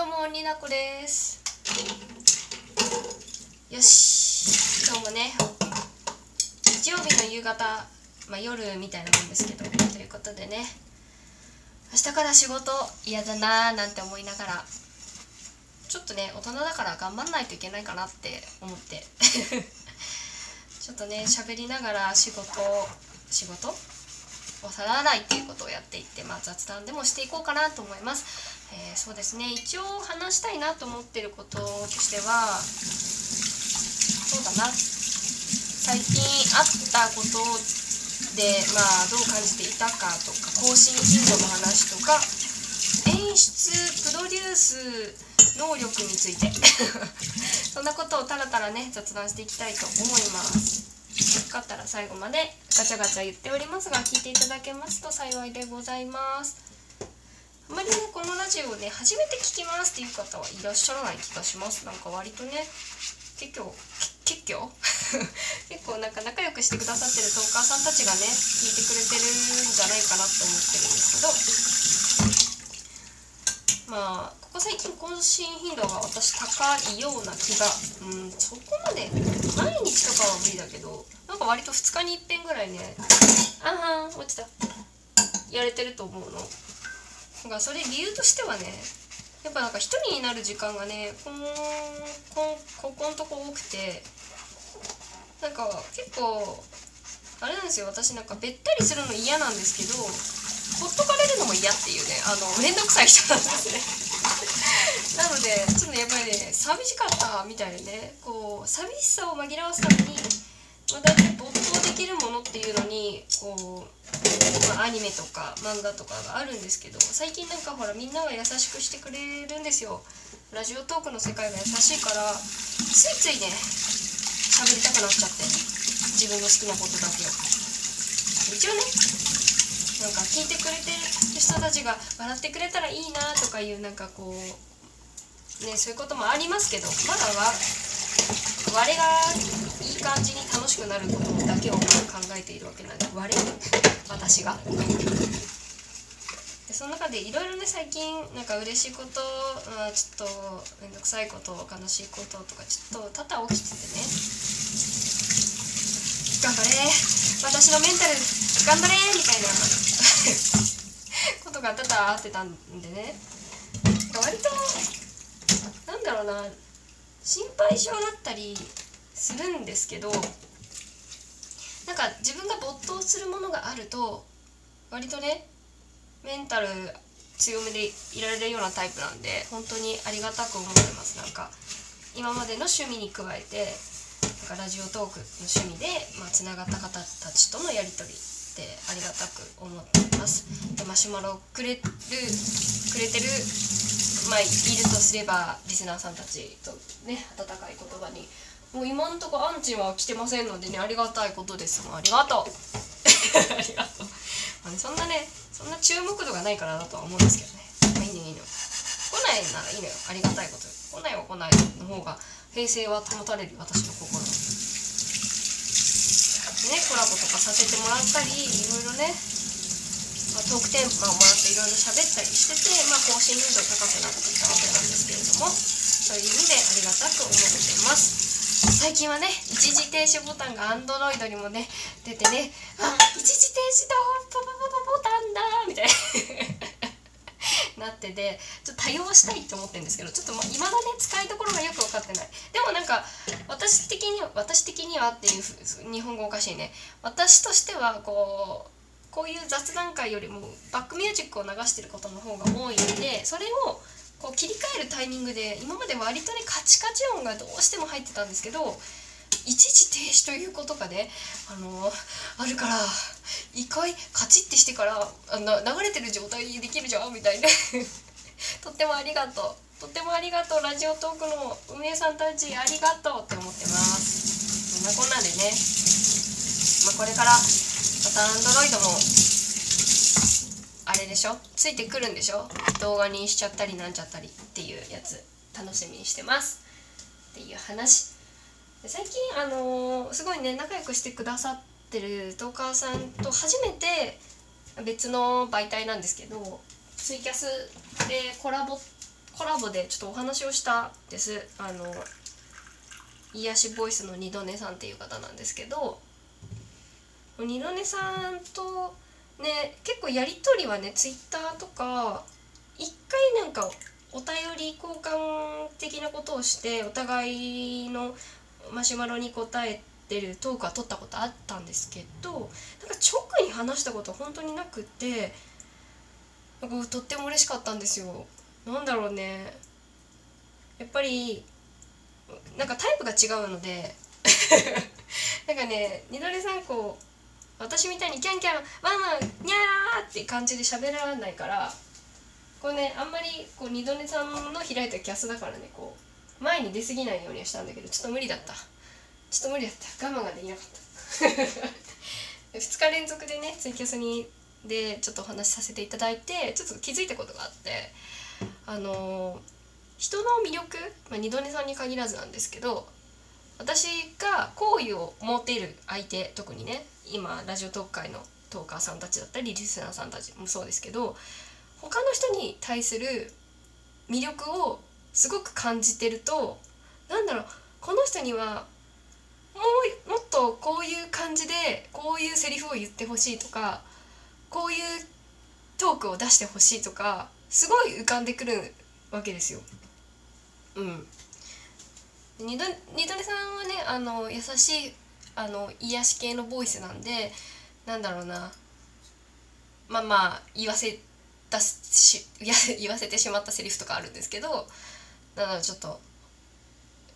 どうもになこです。よし。今日もね日曜日の夕方まあ夜みたいなもんですけどということでね。明日から仕事嫌だなーなんて思いながらちょっとね大人だから頑張んないといけないかなって思って。ちょっとね喋りながら仕事仕事お皿洗いっていうことをやっていって、まあ、雑談でもしていこうかなと思います、えー、そうですね。一応話したいなと思ってることとしてはそうだな。最近あったことでまあどう感じていたかとか更新頻度の話とか演出プロデュース能力について そんなことをたらたらね雑談していきたいと思います。よかったら最後までガチャガチャ言っておりますが聞いていただけますと幸いでございます。あまりねこのラジオをね初めて聞きますっていう方はいらっしゃらない気がします。なんか割とね結構結構？結構なんか仲良くしてくださってるトーカーさんたちがね聞いてくれてるんじゃないかなと思ってるんですけど。まあここ最近更新頻度が私高いような気が。うんそこまで毎日とかは無理だけどなんか割と2日に一遍ぐらいねああ落ちた。やれてると思うの。がそれ理由としてはねやっぱなんか一人になる時間がねこんこんここんとこ多くてなんか結構あれなんですよ。私なんかべったりするの嫌なんですけどほっとかれるのも嫌っていうねあの面倒くさい人なんですね。なのでちょっとやっぱりね寂しかったみたいでね。こう寂しさを紛らわすために、まあ、大体没頭できるものっていうのにこう、まあ、アニメとか漫画とかがあるんですけど最近なんかほらみんなが優しくしてくれるんですよ。ラジオトークの世界が優しいからついついね喋りたくなっちゃって自分の好きなことだけを。一応ねなんか聞いてくれてる人たちが笑ってくれたらいいなとかいうなんかこうねそういうこともありますけどまだは我がいい感じに楽しくなることだけを考えているわけなんで我私が。でその中でいろいろね最近なんか嬉しいこと、まあ、ちょっと面倒くさいこと悲しいこととかちょっと多々起きててね。頑張れ。私のメンタル頑張れみたいな。ことが多々あってたんでね。割となんだろうな。心配性だったりするんですけどなんか自分が没頭するものがあると割とねメンタル強めでいられるようなタイプなんで本当にありがたく思ってます。なんか今までの趣味に加えてなんかラジオトークの趣味でつな、まあ、がった方たちとのやり取りってありがたく思ってます。でマシュマロくれるくれてるまあいるとすればリスナーさんたちとね温かい言葉に。もう今んとこアンチは来てませんのでねありがたいことです。もうありがとう。ありがとう、まあね、そんなねそんな注目度がないからだとは思うんですけどね。まあいいのいいの来ないならいいのよ。ありがたいこと来ないは来ないの方が平成は保たれる私の心ねコラボとかさせてもらったりいろいろね、トークテーマをもらっていろいろ喋ったりしてて、まあ、更新頻度高くなってきたわけなんですけれどもそういう意味でありがたく思っています。最近はね一時停止ボタンが Android にもね出てねあ一時停止だポポポポボタンだみたいな。なっててちょっと多用したいって思ってるんですけどちょっといまだね使いどころがよく分かってない。でもなんか私的には私的にはっていう日本語おかしいね。私としてはこうこういう雑談会よりもバックミュージックを流してることの方が多いのでそれをこう切り替えるタイミングで今まで割とねカチカチ音がどうしても入ってたんですけど一時停止ということがねあのあるから一回カチッてしてからあの流れてる状態にできるじゃんみたいな。とってもありがとう。とってもありがとう。ラジオトークの運営さんたちありがとうって思ってます。そんなこんなでね、まあ、これからまたアンドロイドもあれでしょ?ついてくるんでしょ?動画にしちゃったりなんちゃったりっていうやつ楽しみにしてますっていう話最近あのー、すごいね仲良くしてくださってるトーカーさんと初めて別の媒体なんですけどツイキャスでコラボコラボでちょっとお話をしたです。あの癒しボイスの二度寝さんっていう方なんですけど二度寝さんとね結構やり取りはねツイッターとか一回なんかお便り交換的なことをしてお互いのマシュマロに答えてるトークは取ったことあったんですけどなんか直に話したこと本当になくてなんかとっても嬉しかったんですよ。なんだろうねやっぱりなんかタイプが違うので なんかね二度寝さんこう私みたいにキャンキャンワンワンニャーって感じで喋らないからこれねあんまりこう二度寝さんの開いたキャスだからねこう前に出過ぎないようにはしたんだけどちょっと無理だった。ちょっと無理だった。我慢ができなかった。2日連続でねツイキャスにでちょっとお話しさせていただいてちょっと気づいたことがあってあの人の魅力、まあ、二度寝さんに限らずなんですけど私が好意を持っている相手特にね今ラジオ特会のトーカーさんたちだったりリスナーさんたちもそうですけど他の人に対する魅力をすごく感じてるとなんだろうこの人にはもうもっとこういう感じでこういうセリフを言ってほしいとかこういうトークを出してほしいとかすごい浮かんでくるわけですよ。うん。二度二度寝さんはねあの優しいあの癒し系のボイスなんでなんだろうな。まあまあ言わせたし 言わせてしまったセリフとかあるんですけどなのでちょっと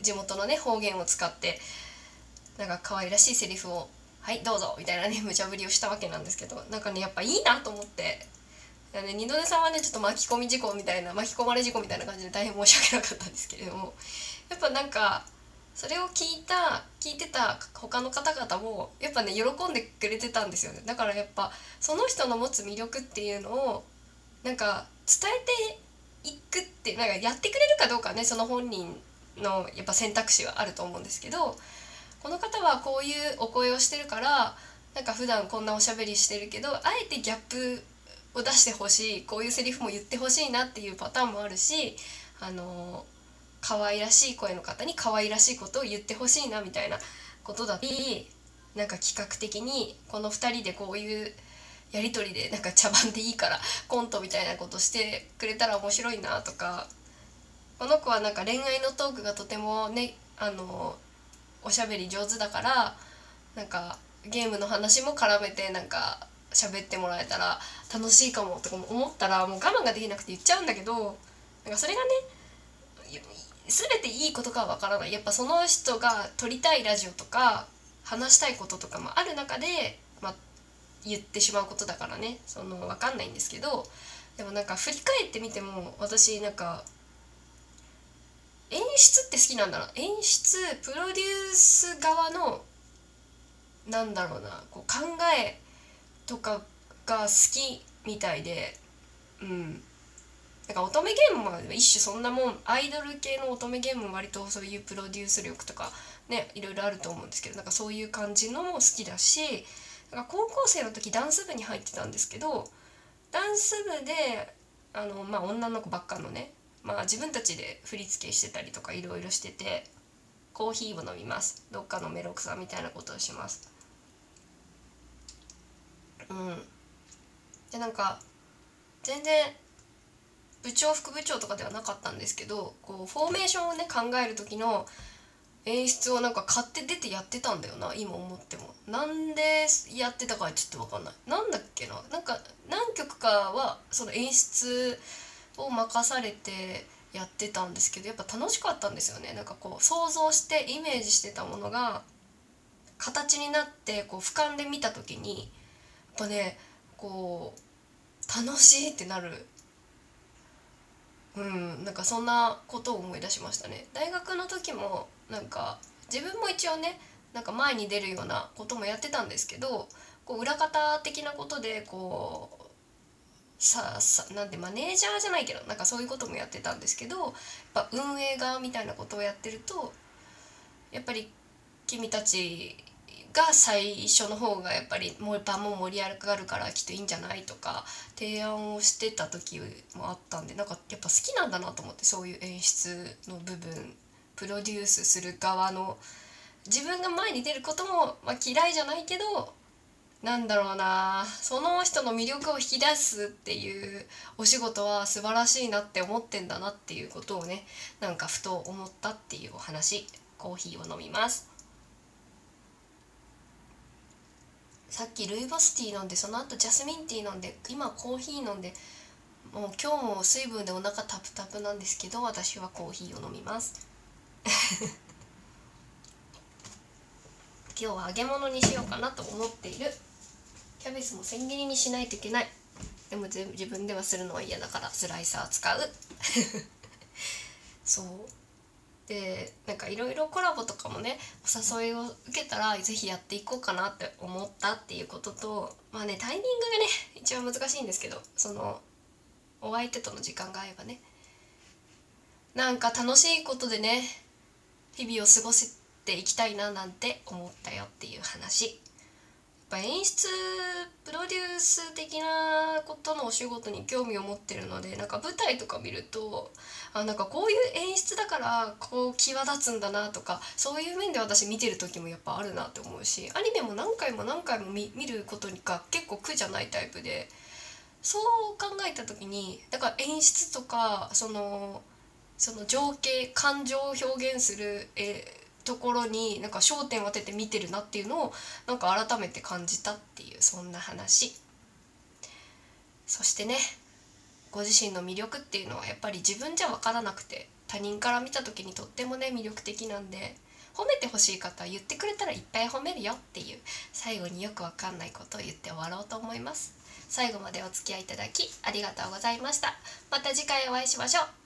地元のね方言を使ってなんか可愛らしいセリフを「はいどうぞ」みたいなね無茶ぶりをしたわけなんですけどなんかねやっぱいいなと思って。ね、二度寝さんはねちょっと巻き込み事故みたいな巻き込まれ事故みたいな感じで大変申し訳なかったんですけれども。やっぱなんかそれを聞いた聞いてた他の方々もやっぱね喜んでくれてたんですよね。だからやっぱその人の持つ魅力っていうのをなんか伝えていくってなんかやってくれるかどうかねその本人のやっぱ選択肢はあると思うんですけどこの方はこういうお声をしてるからなんか普段こんなおしゃべりしてるけどあえてギャップを出してほしいこういうセリフも言ってほしいなっていうパターンもあるしあの可愛らしい声の方に可愛らしいことを言ってほしいなみたいなことだったりなんか企画的にこの2人でこういうやり取りでなんか茶番でいいからコントみたいなことしてくれたら面白いなとかこの子はなんか恋愛のトークがとてもねあのおしゃべり上手だからなんかゲームの話も絡めてなんか喋ってもらえたら楽しいかもとか思ったらもう我慢ができなくて言っちゃうんだけどなんかそれがね全ていいことかはわからない。やっぱその人が撮りたいラジオとか話したいこととかもある中で、まあ、言ってしまうことだからね。その分かんないんですけどでもなんか振り返ってみても私なんか演出って好きなんだな。演出プロデュース側のなんだろうなこう考えとかが好きみたいでうん。なんか乙女ゲームは一種そんなもんアイドル系の乙女ゲームも割とそういうプロデュース力とかねいろいろあると思うんですけどなんかそういう感じのも好きだしなんか高校生の時ダンス部に入ってたんですけどダンス部であの、まあ、女の子ばっかのね、まあ、自分たちで振り付けしてたりとかいろいろしててコーヒーを飲みますどっかのメロクサみたいなことをします。うん。でなんか全然部長副部長とかではなかったんですけどこうフォーメーションをね考える時の演出をなんか買って出てやってたんだよな今思っても。なんでやってたかちょっと分かんない。なんだっけな。なんか何曲かはその演出を任されてやってたんですけどやっぱ楽しかったんですよね。なんかこう想像してイメージしてたものが形になってこう俯瞰で見た時にやっぱねこう楽しいってなるうんなんかそんなことを思い出しましたね。大学の時もなんか自分も一応ねなんか前に出るようなこともやってたんですけどこう裏方的なことでこうささなんでマネージャーじゃないけどなんかそういうこともやってたんですけどやっぱ運営側みたいなことをやってるとやっぱり君たちが最初の方がやっぱりもう場も盛り上がるからきっといいんじゃないとか提案をしてた時もあったんでなんかやっぱ好きなんだなと思ってそういう演出の部分。プロデュースする側の自分が前に出ることも、まあ、嫌いじゃないけどなんだろうなその人の魅力を引き出すっていうお仕事は素晴らしいなって思ってんだなっていうことをねなんかふと思ったっていうお話。コーヒーを飲みます。さっきルイボスティー飲んでその後ジャスミンティー飲んで今コーヒー飲んでもう今日も水分でお腹タプタプなんですけど私はコーヒーを飲みます。今日は揚げ物にしようかなと思っている。キャベツも千切りにしないといけない。でも自分ではするのは嫌だからスライサー使う。そう。でなんかいろいろコラボとかもねお誘いを受けたら是非やっていこうかなって思ったっていうこととまあねタイミングがね一番難しいんですけどそのお相手との時間が合えばね。なんか楽しいことでね日々を過ごしていきたいななんて思ったよっていう話。ぱ演出プロデュース的なことのお仕事に興味を持ってるのでなんか舞台とか見るとあなんかこういう演出だからこう際立つんだなとかそういう面で私見てる時もやっぱあるなって思うしアニメも何回も何回も見ることが結構苦じゃないタイプでそう考えた時にだから演出とかそのその情景感情を表現するえところになんか焦点を当てて見てるなっていうのをなんか改めて感じたっていうそんな話。そしてねご自身の魅力っていうのはやっぱり自分じゃ分からなくて他人から見た時にとってもね魅力的なんで褒めてほしい方は言ってくれたらいっぱい褒めるよっていう最後によくわかんないことを言って終わろうと思います。最後までお付き合いいただきありがとうございました。また次回お会いしましょう。